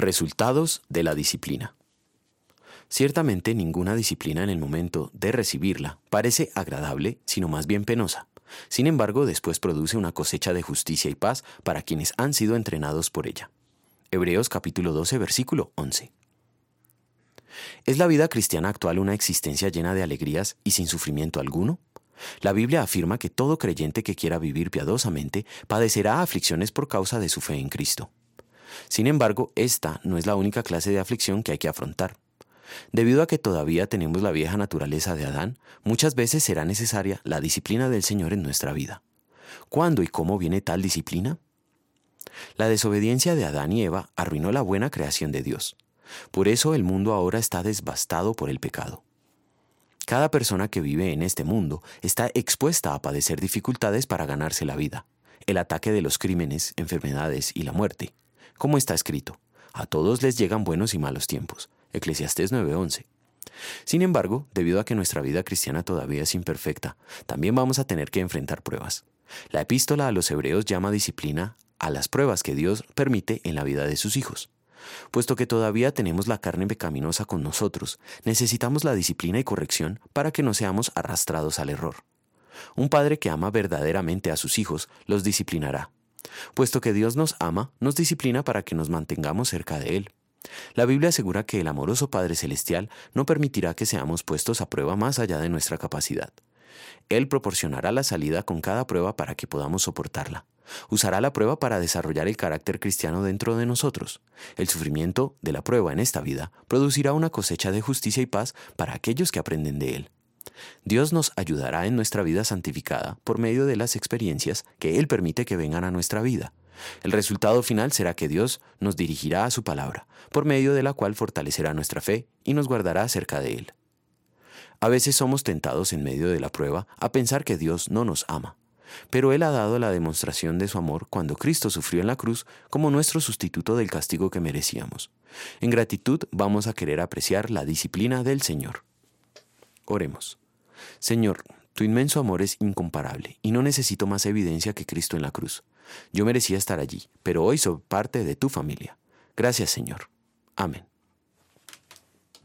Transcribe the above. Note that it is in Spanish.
Resultados de la disciplina. Ciertamente ninguna disciplina en el momento de recibirla parece agradable, sino más bien penosa. Sin embargo, después produce una cosecha de justicia y paz para quienes han sido entrenados por ella. Hebreos capítulo 12, versículo 11. ¿Es la vida cristiana actual una existencia llena de alegrías y sin sufrimiento alguno? La Biblia afirma que todo creyente que quiera vivir piadosamente padecerá aflicciones por causa de su fe en Cristo. Sin embargo, esta no es la única clase de aflicción que hay que afrontar. Debido a que todavía tenemos la vieja naturaleza de Adán, muchas veces será necesaria la disciplina del Señor en nuestra vida. ¿Cuándo y cómo viene tal disciplina? La desobediencia de Adán y Eva arruinó la buena creación de Dios. Por eso el mundo ahora está devastado por el pecado. Cada persona que vive en este mundo está expuesta a padecer dificultades para ganarse la vida, el ataque de los crímenes, enfermedades y la muerte. Como está escrito, a todos les llegan buenos y malos tiempos. Eclesiastés 9:11. Sin embargo, debido a que nuestra vida cristiana todavía es imperfecta, también vamos a tener que enfrentar pruebas. La epístola a los hebreos llama disciplina a las pruebas que Dios permite en la vida de sus hijos. Puesto que todavía tenemos la carne pecaminosa con nosotros, necesitamos la disciplina y corrección para que no seamos arrastrados al error. Un padre que ama verdaderamente a sus hijos los disciplinará. Puesto que Dios nos ama, nos disciplina para que nos mantengamos cerca de Él. La Biblia asegura que el amoroso Padre Celestial no permitirá que seamos puestos a prueba más allá de nuestra capacidad. Él proporcionará la salida con cada prueba para que podamos soportarla. Usará la prueba para desarrollar el carácter cristiano dentro de nosotros. El sufrimiento de la prueba en esta vida producirá una cosecha de justicia y paz para aquellos que aprenden de Él. Dios nos ayudará en nuestra vida santificada por medio de las experiencias que Él permite que vengan a nuestra vida. El resultado final será que Dios nos dirigirá a su palabra, por medio de la cual fortalecerá nuestra fe y nos guardará cerca de Él. A veces somos tentados en medio de la prueba a pensar que Dios no nos ama, pero Él ha dado la demostración de su amor cuando Cristo sufrió en la cruz como nuestro sustituto del castigo que merecíamos. En gratitud vamos a querer apreciar la disciplina del Señor. Oremos. Señor, tu inmenso amor es incomparable y no necesito más evidencia que Cristo en la cruz. Yo merecía estar allí, pero hoy soy parte de tu familia. Gracias, Señor. Amén.